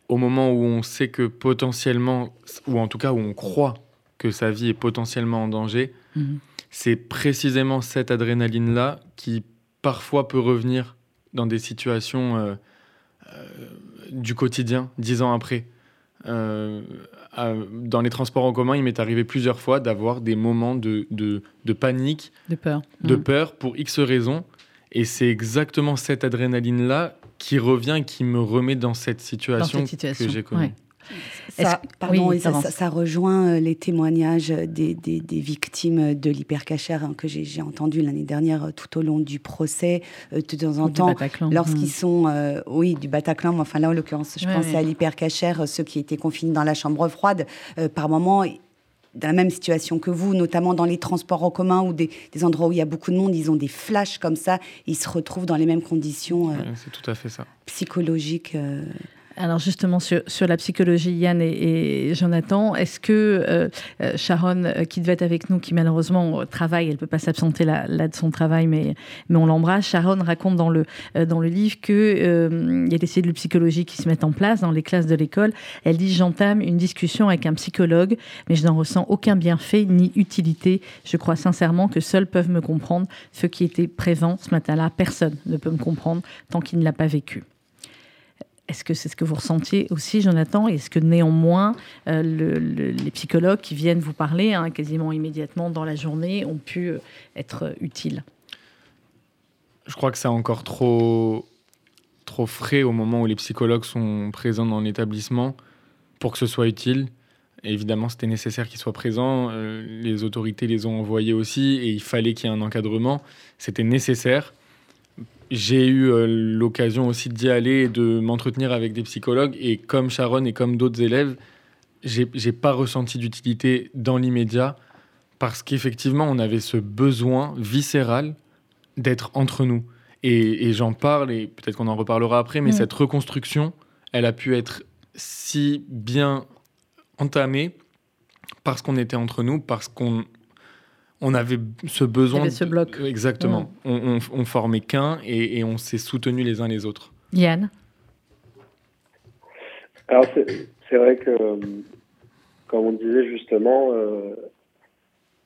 au moment où on sait que potentiellement, ou en tout cas où on croit que sa vie est potentiellement en danger, mhm. c'est précisément cette adrénaline-là qui parfois peut revenir dans des situations euh, euh, du quotidien, dix ans après. Euh, dans les transports en commun, il m'est arrivé plusieurs fois d'avoir des moments de, de, de, panique, de peur. de mm. peur pour X raisons. Et c'est exactement cette adrénaline-là qui revient, qui me remet dans cette situation, que j'ai connue. Ça, pardon, ça, rejoint euh, les témoignages des, des, victimes de l'hypercachère hein, que j'ai entendu l'année dernière euh, tout au long du procès, euh, de temps en temps, lorsqu'ils hmm. sont, oui, du Bataclan, mais enfin là en l'occurrence, je pensais à l'hypercachère, ceux qui étaient confinés dans la chambre froide, par moment, dans la même situation que vous, notamment dans les transports en commun ou des, endroits où il y a beaucoup de monde, ils ont des flashs comme ça, ils se retrouvent dans les mêmes conditions. c'est tout à fait ça. Psychologiques. Alors justement sur, sur, la psychologie, Yann et, Jonathan, est-ce que euh, euh, Sharon, euh, qui devait être avec nous, qui malheureusement travaille, elle peut pas s'absenter là, là, de son travail, mais, mais on l'embrasse. Sharon raconte dans le, dans le livre qu'il y a des cellules psychologie qui se mettent en place dans les classes de l'école. Elle dit j'entame une discussion avec un psychologue, mais je n'en ressens aucun bienfait ni utilité. Je crois sincèrement que seuls peuvent me comprendre ceux qui étaient présents ce matin-là. Personne ne peut me comprendre tant qu'il ne l'a pas vécu. Est-ce que c'est ce que vous ressentiez aussi, Jonathan Est-ce que néanmoins, euh, les psychologues qui viennent vous parler hein, quasiment immédiatement dans la journée ont pu euh, être utiles? Je crois que c'est encore trop, trop frais au moment où les psychologues sont présents dans l'établissement pour que ce soit utile. évidemment, c'était nécessaire qu'ils soient présents. Euh, les autorités les ont envoyés aussi et il fallait qu'il y ait un encadrement. C'était nécessaire. J'ai eu euh, l'occasion aussi d'y aller et de m'entretenir avec des psychologues. Et comme Sharon et comme d'autres élèves, j'ai pas ressenti d'utilité dans l'immédiat parce qu'effectivement, on avait ce besoin viscéral d'être entre nous. Et, j'en parle, et peut-être qu'on en reparlera après, mais cette reconstruction, elle a pu être si bien entamée parce qu'on était entre nous, parce qu'on on avait ce besoin. avait ce bloc. Exactement. On, on, formait qu'un et, on s'est soutenus les uns les autres. Yann? Alors, c'est vrai que, comme on disait justement, euh,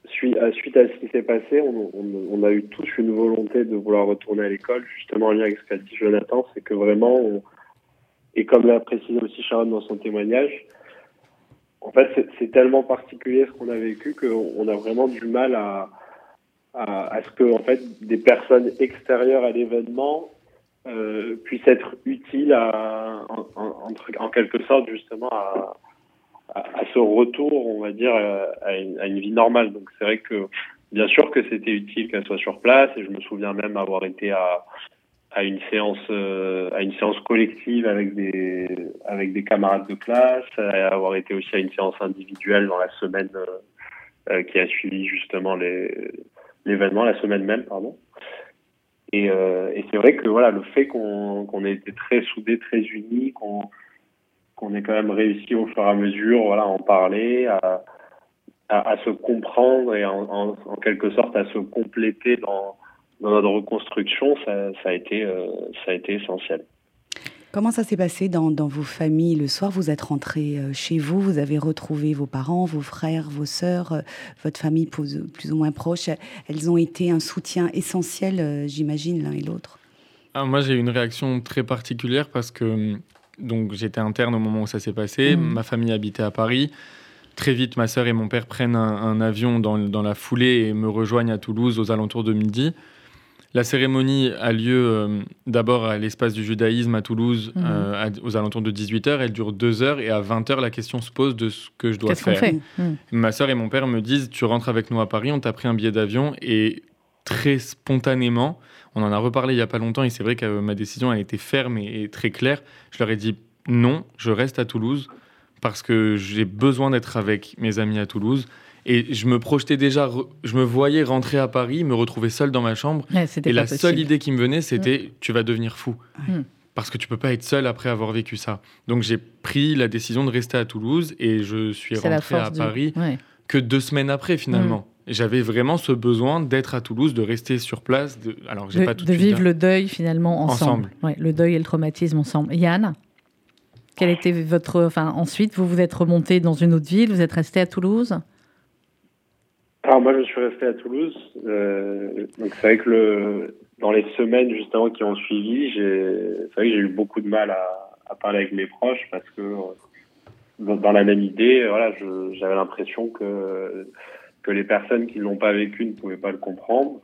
suite, à, suite à ce qui s'est passé, on, a eu tous une volonté de vouloir retourner à l'école, justement en lien avec ce qu'a dit Jonathan, c'est que vraiment, et comme l'a précisé aussi Sharon dans son témoignage, en fait, c'est tellement particulier ce qu'on a vécu qu'on a vraiment du mal à, à, ce que en fait, des personnes extérieures à l'événement euh, puissent être utiles à, en, quelque sorte justement à, à, ce retour, on va dire, une, à une vie normale. Donc c'est vrai que bien sûr que c'était utile qu'elle soit sur place et je me souviens même avoir été à, à une séance euh, à une séance collective avec des avec des camarades de classe, avoir été aussi à une séance individuelle dans la semaine euh, euh, qui a suivi justement l'événement la semaine même pardon. Et, et c'est vrai que voilà le fait qu'on qu'on ait été très soudés, très unis, qu'on qu'on ait quand même réussi au fur et à mesure, voilà, à en parler, à, à, se comprendre et en, en, quelque sorte à se compléter dans, dans notre reconstruction, ça, ça a été, euh, ça a été essentiel. Comment ça s'est passé dans, dans, vos familles le soir? Vous êtes rentré euh, chez vous, vous avez retrouvé vos parents, vos frères, vos sœurs, euh, votre famille plus, plus ou moins proche. Elles ont été un soutien essentiel, j'imagine, l'un et l'autre. Ah, moi, j'ai eu une réaction très particulière parce que hum, donc j'étais interne au moment où ça s'est passé. Mmh. Ma famille habitait à Paris. Très vite, ma sœur et mon père prennent un, avion dans, dans, la foulée et me rejoignent à Toulouse aux alentours de midi. La cérémonie a lieu euh, d'abord à l'espace du judaïsme à Toulouse mmh. euh, aux alentours de 18h. Elle dure deux heures et à 20h, la question se pose de ce que je dois faire. Fait? Mmh. Ma sœur et mon père me disent Tu rentres avec nous à Paris, on t'a pris un billet d'avion. Et très spontanément, on en a reparlé il n'y a pas longtemps et c'est vrai que ma décision a été ferme et, très claire. Je leur ai dit non, je reste à Toulouse parce que j'ai besoin d'être avec mes amis à Toulouse. Et je me projetais déjà, je me voyais rentrer à Paris, me retrouver seul dans ma chambre. et la seule idée qui me venait, c'était tu vas devenir fou. Mm. Parce que tu peux pas être seul après avoir vécu ça. Donc j'ai pris la décision de rester à Toulouse et je suis rentré à Paris que deux semaines après finalement. J'avais vraiment ce besoin d'être à Toulouse, de rester sur place. De... Alors, j'ai pas tout de vivre le deuil finalement ensemble. le deuil et le traumatisme ensemble. Yann, quel était votre. Enfin, ensuite, vous vous êtes remonté dans une autre ville, vous êtes resté à Toulouse? Alors, moi, je suis resté à Toulouse. Euh, donc, c'est vrai que dans les semaines justement qui ont suivi, c'est vrai que j'ai eu beaucoup de mal à... parler avec mes proches parce que dans la même idée, voilà, j'avais l'impression que que les personnes qui ne l'ont pas vécu ne pouvaient pas le comprendre.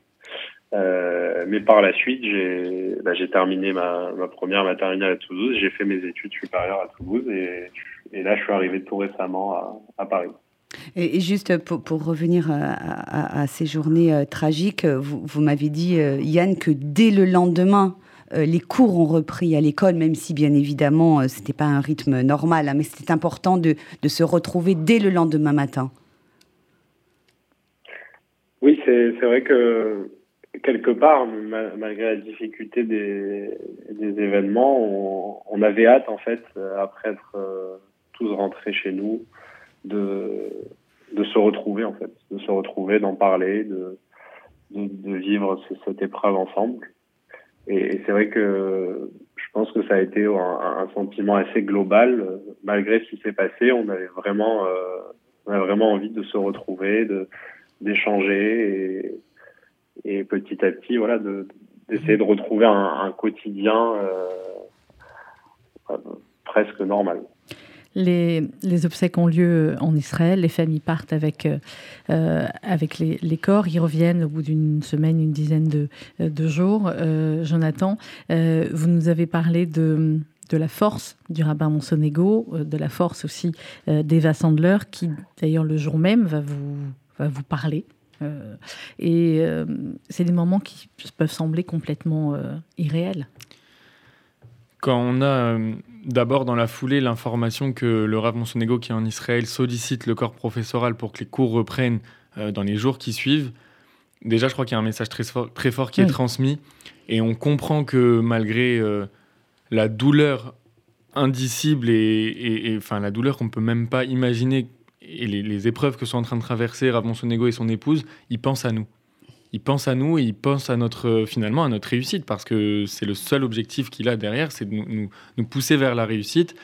Euh, mais par la suite, j'ai bah, terminé ma, première maternelle à Toulouse, j'ai fait mes études supérieures à Toulouse et, là, je suis arrivé tout récemment à Paris. Et, juste pour, revenir à, à, ces journées euh, tragiques, vous, vous m'avez dit, euh, Yann, que dès le lendemain, euh, les cours ont repris à l'école, même si bien évidemment, ce n'était pas un rythme normal, hein, mais c'était important de, se retrouver dès le lendemain matin. Oui, c'est vrai que quelque part, malgré la difficulté des, événements, on, avait hâte, en fait, après être euh, tous rentrés chez nous, de, de se retrouver, en fait, de se retrouver, d'en parler, de, de, vivre cette épreuve ensemble. Et, c'est vrai que je pense que ça a été un, sentiment assez global. Malgré ce qui s'est passé, on avait vraiment, euh, on avait vraiment envie de se retrouver, de d'échanger et, et, petit à petit, voilà, d'essayer de, retrouver un, quotidien euh, presque normal. Les, obsèques ont lieu en Israël, les familles partent avec, euh, avec les, corps, ils reviennent au bout d'une semaine, une dizaine de, jours. Euh, Jonathan, vous nous avez parlé de, de la force du rabbin Monsonego, de la force aussi d'Eva Sandler, qui d'ailleurs le jour même va vous, va vous parler. et c'est des moments qui peuvent sembler complètement irréels. Quand on a d'abord dans la foulée l'information que le Rav Monsonego qui est en Israël sollicite le corps professoral pour que les cours reprennent dans les jours qui suivent, déjà, je crois qu'il y a un message très fort, très fort qui est transmis. Et on comprend que malgré euh, la douleur indicible et, enfin la douleur qu'on peut même pas imaginer et les, épreuves que sont en train de traverser Rav Sonego et son épouse, ils pensent à nous. Ils pensent à nous et ils pensent à notre finalement à notre réussite parce que c'est le seul objectif qu'il a derrière, c'est de nous, pousser vers la réussite.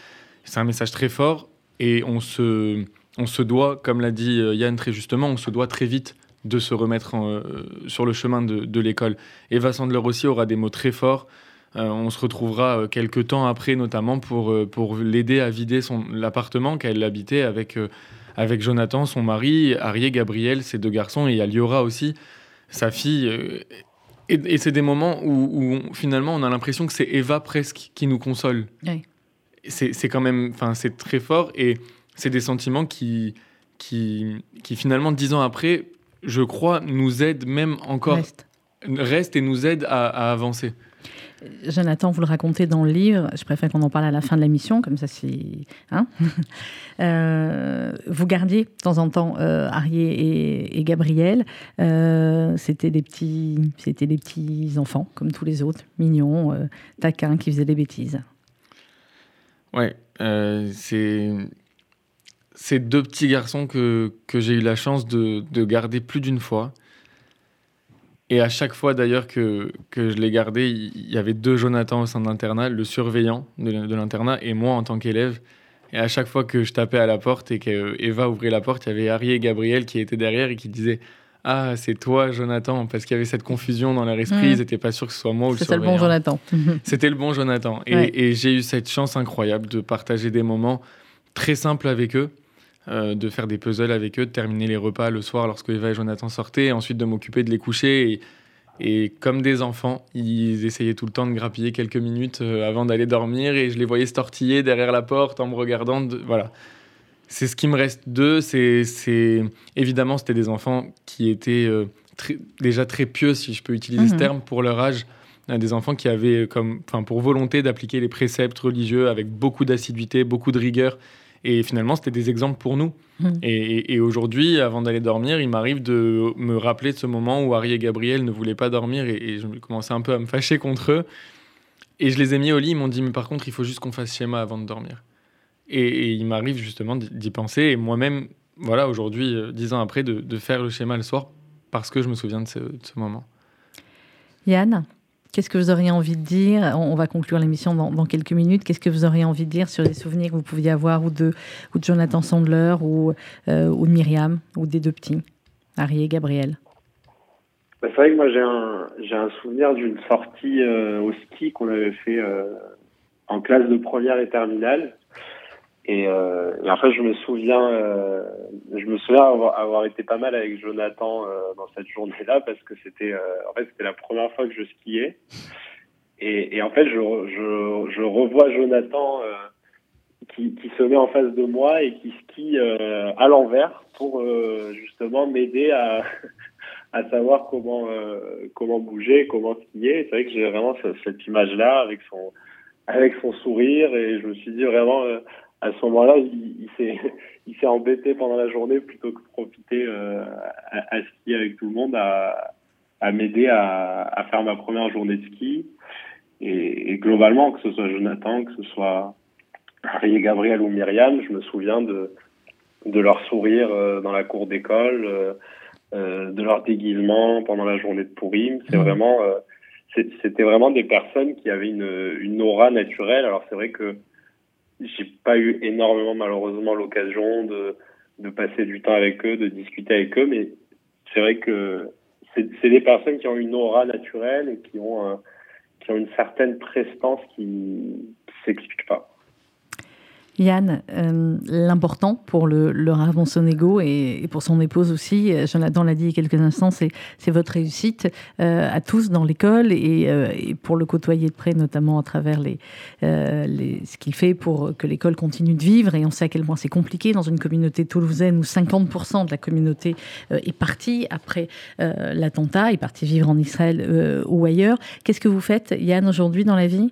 C'est un message très fort et on se, on se doit, comme l'a dit euh, Yann très justement, on se doit très vite de se remettre euh, sur le chemin de, l'école. Eva Sandler aussi aura des mots très forts. Euh, on se retrouvera quelques temps après, notamment pour, pour l'aider à vider son l'appartement qu'elle habitait avec, avec Jonathan, son mari, Arié, Gabriel, ses deux garçons, et il aussi, sa fille. et, c'est des moments où, finalement on a l'impression que c'est Eva presque qui nous console. C'est quand même, enfin c'est très fort et c'est des sentiments qui, qui, qui finalement dix ans après je crois, nous aide même encore. Reste. et nous aide à, avancer. Jonathan, vous le racontez dans le livre, je préfère qu'on en parle à la fin de la mission, comme ça c'est... Hein euh, vous gardiez de temps en temps euh, et, Gabriel. Euh, c'était des petits c'était des petits enfants, comme tous les autres, mignons, taquins, qui faisaient des bêtises. Ouais, c'est ces deux petits garçons que, que j'ai eu la chance de, de garder plus d'une fois. Et à chaque fois d'ailleurs que, que je les gardais, il y avait deux Jonathan au sein de l'internat, le surveillant de, l'internat et moi en tant qu'élève. Et à chaque fois que je tapais à la porte et qu'Eva ouvrait la porte, il y avait Harry et Gabriel qui étaient derrière et qui disaient Ah, c'est toi, Jonathan, parce qu'il y avait cette confusion dans leur esprit, ils n'étaient pas sûrs que ce soit moi ou le. C'était le bon Jonathan. C'était le bon Jonathan. Et, et j'ai eu cette chance incroyable de partager des moments très simples avec eux. Euh, de faire des puzzles avec eux, de terminer les repas le soir lorsque Eva et Jonathan sortaient, et ensuite de m'occuper de les coucher. Et, comme des enfants, ils essayaient tout le temps de grappiller quelques minutes euh, avant d'aller dormir, et je les voyais se tortiller derrière la porte en me regardant. voilà. C'est ce qui me reste d'eux. C'est évidemment c'était des enfants qui étaient euh, déjà très pieux, si je peux utiliser ce mhm. terme, pour leur âge des enfants qui avaient comme, enfin, pour volonté d'appliquer les préceptes religieux avec beaucoup d'assiduité, beaucoup de rigueur. Et finalement, c'était des exemples pour nous. Mmh. Et, aujourd'hui, avant d'aller dormir, il m'arrive de me rappeler de ce moment où Harry et Gabriel ne voulaient pas dormir et, je commençais un peu à me fâcher contre eux. Et je les ai mis au lit, ils m'ont dit, mais par contre, il faut juste qu'on fasse schéma avant de dormir. Et, il m'arrive justement d'y penser. Et moi-même, voilà, aujourd'hui, euh, dix ans après, de, faire le schéma le soir parce que je me souviens de ce, de ce moment. Yann? Qu'est-ce que vous auriez envie de dire? On va conclure l'émission dans, quelques minutes. Qu'est-ce que vous auriez envie de dire sur les souvenirs que vous pouviez avoir ou de, Jonathan Sandler ou, euh, ou de Myriam ou des deux petits, Harry et Gabriel? Bah, C'est vrai que moi j'ai un, j'ai un souvenir d'une sortie euh, au ski qu'on avait fait euh, en classe de première et terminale. Et, euh, et, en fait, je me souviens, euh, je me souviens avoir, été pas mal avec Jonathan euh, dans cette journée-là parce que c'était, en fait, c'était la première fois que je skiais. Et, en fait, je, revois Jonathan qui, se met en face de moi et qui skie à l'envers pour justement m'aider à, à savoir comment comment bouger, comment skier. C'est vrai que j'ai vraiment cette, cette image-là avec son avec son sourire et je me suis dit vraiment à ce moment-là, il, il s'est embêté pendant la journée plutôt que de profiter euh, à, skier avec tout le monde, à, à m'aider à, à, faire ma première journée de ski. Et, et, globalement, que ce soit Jonathan, que ce soit Harry et Gabriel ou Myriam, je me souviens de, de leur sourire euh, dans la cour d'école, euh, euh, de leur déguisement pendant la journée de Pourim. C'est mmh. vraiment, c'était vraiment des personnes qui avaient une, une aura naturelle. Alors c'est vrai que j'ai pas eu énormément malheureusement l'occasion de, de passer du temps avec eux, de discuter avec eux, mais c'est vrai que c'est des personnes qui ont une aura naturelle et qui ont, un, qui ont une certaine prestance qui ne s'explique pas. Yann, euh, l'important pour le, le Rav Monsonego et, et, pour son épouse aussi, euh, Jonathan l'a dit il y a quelques instants, c'est votre réussite euh, à tous dans l'école et, euh, et, pour le côtoyer de près, notamment à travers les, euh, les ce qu'il fait pour que l'école continue de vivre. Et on sait à quel point c'est compliqué dans une communauté toulousaine où 50% de la communauté est partie après l'attentat, est partie vivre en Israël ou ailleurs. Qu'est-ce que vous faites, Yann, aujourd'hui dans la vie?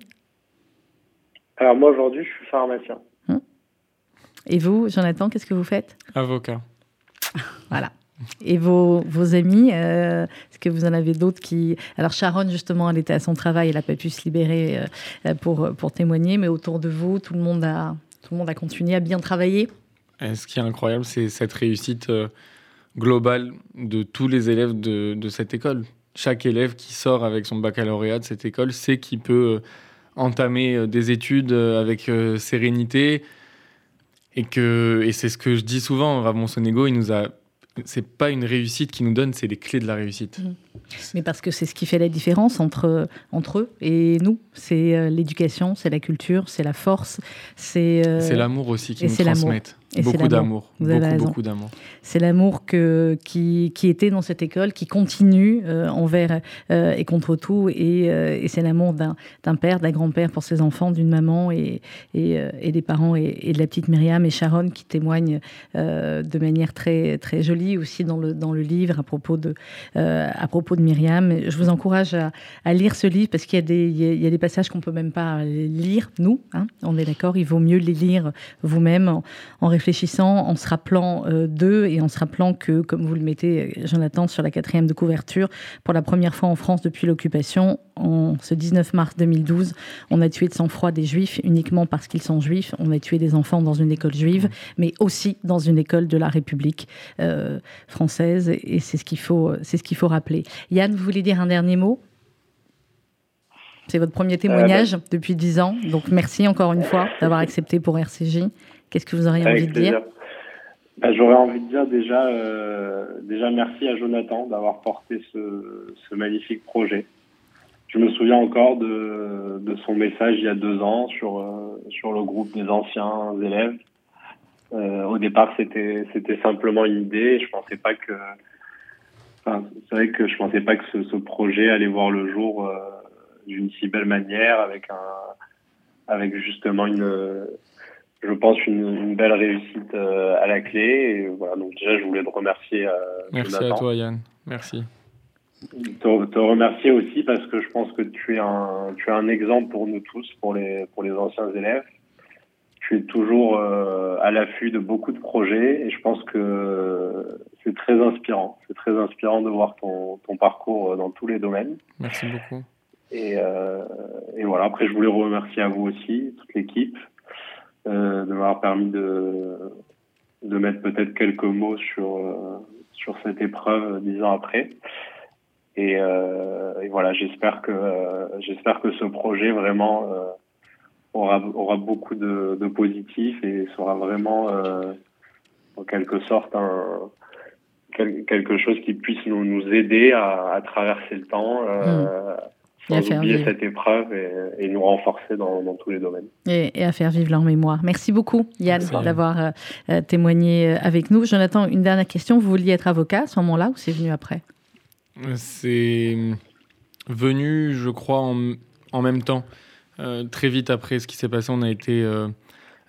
Alors moi aujourd'hui, je suis pharmacien. Et vous, Jonathan, qu'est-ce que vous faites Avocat. voilà. Et vos, vos amis, euh, est-ce que vous en avez d'autres qui... Alors Sharon, justement, elle était à son travail, elle n'a pas pu se libérer euh, pour, pour témoigner, mais autour de vous, tout le monde a, tout le monde a continué à bien travailler Et Ce qui est incroyable, c'est cette réussite euh, globale de tous les élèves de, de, cette école. Chaque élève qui sort avec son baccalauréat de cette école sait qu'il peut euh, entamer des études avec sérénité, et que et c'est ce que je dis souvent Ramon Sonego il nous a c'est pas une réussite qui nous donne c'est les clés de la réussite. Mmh. mais parce que c'est ce qui fait la différence entre entre eux et nous. C'est euh, l'éducation c'est la culture c'est la force c'est euh... c'est l'amour aussi qui nous transmettent et beaucoup d'amour, beaucoup, beaucoup d'amour. C'est l'amour que qui, qui était dans cette école, qui continue euh, envers euh, et contre tout, et, euh, et c'est l'amour d'un père, d'un grand-père pour ses enfants, d'une maman et, et, et, des parents et, de la petite Myriam et Sharon qui témoignent de manière très très jolie aussi dans le dans le livre à propos de à propos de Myriam. Je vous encourage à, à lire ce livre parce qu'il y a des il y a des passages qu'on peut même pas lire nous, hein, on est d'accord. Il vaut mieux les lire vous-même en, en réfléchissant, en se rappelant euh, d'eux et en se rappelant que, comme vous le mettez, Jonathan, sur la quatrième de couverture, pour la première fois en France depuis l'occupation, en ce 19 mars 2012, on a tué de sang-froid des juifs uniquement parce qu'ils sont juifs. On a tué des enfants dans une école juive, mais aussi dans une école de la République euh, française. Et c'est ce qu'il faut, c'est ce qu'il faut rappeler. Yann, vous voulez dire un dernier mot? C'est votre premier témoignage euh, bah... depuis dix ans, donc merci encore une fois d'avoir accepté pour RCJ. Qu'est-ce que vous auriez Avec envie plaisir. de dire bah, J'aurais envie de dire déjà, euh, déjà merci à Jonathan d'avoir porté ce, ce, magnifique projet. Je me souviens encore de, de, son message il y a deux ans sur, euh, sur le groupe des anciens élèves. Euh, au départ, c'était c'était simplement une idée. Je pensais pas que, enfin, c'est vrai que je pensais pas que ce, ce projet allait voir le jour d'une si belle manière, avec un, avec justement une je pense, une, une belle réussite euh, à la clé. Et voilà, donc déjà, je voulais te remercier. Euh, Merci Jonathan. à toi, Yann. Merci. Te, te, remercier aussi parce que je pense que tu es un, tu es un exemple pour nous tous, pour les, pour les anciens élèves. Tu es toujours euh, à l'affût de beaucoup de projets et je pense que c'est très inspirant. C'est très inspirant de voir ton, ton parcours dans tous les domaines. Merci beaucoup. Et, euh, et voilà, après, je voulais remercier à vous aussi, toute l'équipe euh, de m'avoir permis de, de mettre peut-être quelques mots sur, euh, sur cette épreuve dix ans après. Et, euh, et voilà, j'espère que, j'espère que ce projet vraiment aura, aura beaucoup de, de positifs et sera vraiment en quelque sorte un, quelque chose qui puisse nous, nous aider à, à traverser le temps. Mmh sans oublier vivre. cette épreuve et, et nous renforcer dans, dans, tous les domaines. Et, et, à faire vivre leur mémoire. Merci beaucoup, Yann, d'avoir euh, témoigné avec nous. Jonathan, une dernière question. Vous vouliez être avocat à ce moment-là ou c'est venu après? C'est venu, je crois, en, en même temps. Euh, très vite après ce qui s'est passé, on a été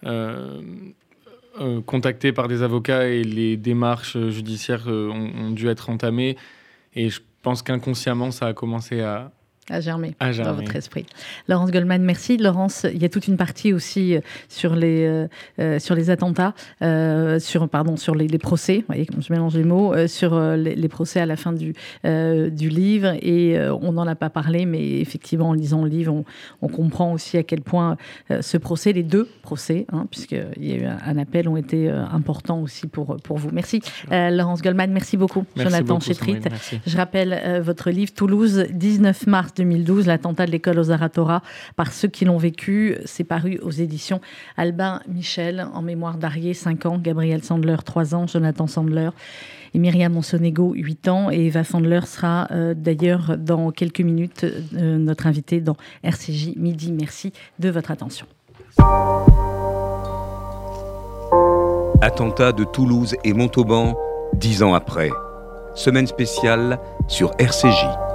euh, contacté par des avocats et les démarches judiciaires ont, ont dû être entamées. Et je pense qu'inconsciemment, ça a commencé à, à germer, à germer dans votre esprit. Laurence Goldman, merci. Laurence, il y a toute une partie aussi sur les, euh, sur les attentats, euh, sur, pardon, sur les, les, procès, vous voyez, je mélange les mots, euh, sur les, les, procès à la fin du, du livre. Et on n'en a pas parlé, mais effectivement, en lisant le livre, on, on comprend aussi à quel point ce procès, les deux procès, hein, puisqu'il y a eu un, un, appel, ont été importants aussi pour, pour vous. Merci. Laurence Goldman, merci beaucoup. Merci Jonathan beaucoup, Chétrit. Merci. Je rappelle votre livre Toulouse, 19 mars 2012, l'attentat de l'école aux Aratora par ceux qui l'ont vécu. C'est paru aux éditions Albin Michel, en mémoire d'Arié, 5 ans, Gabriel Sandler, 3 ans, Jonathan Sandler et Myriam Monsonego, 8 ans. Et Eva Sandler sera euh, d'ailleurs dans quelques minutes euh, notre invité dans RCJ Midi. Merci de votre attention. Attentat de Toulouse et Montauban, dix ans après. Semaine spéciale sur RCJ.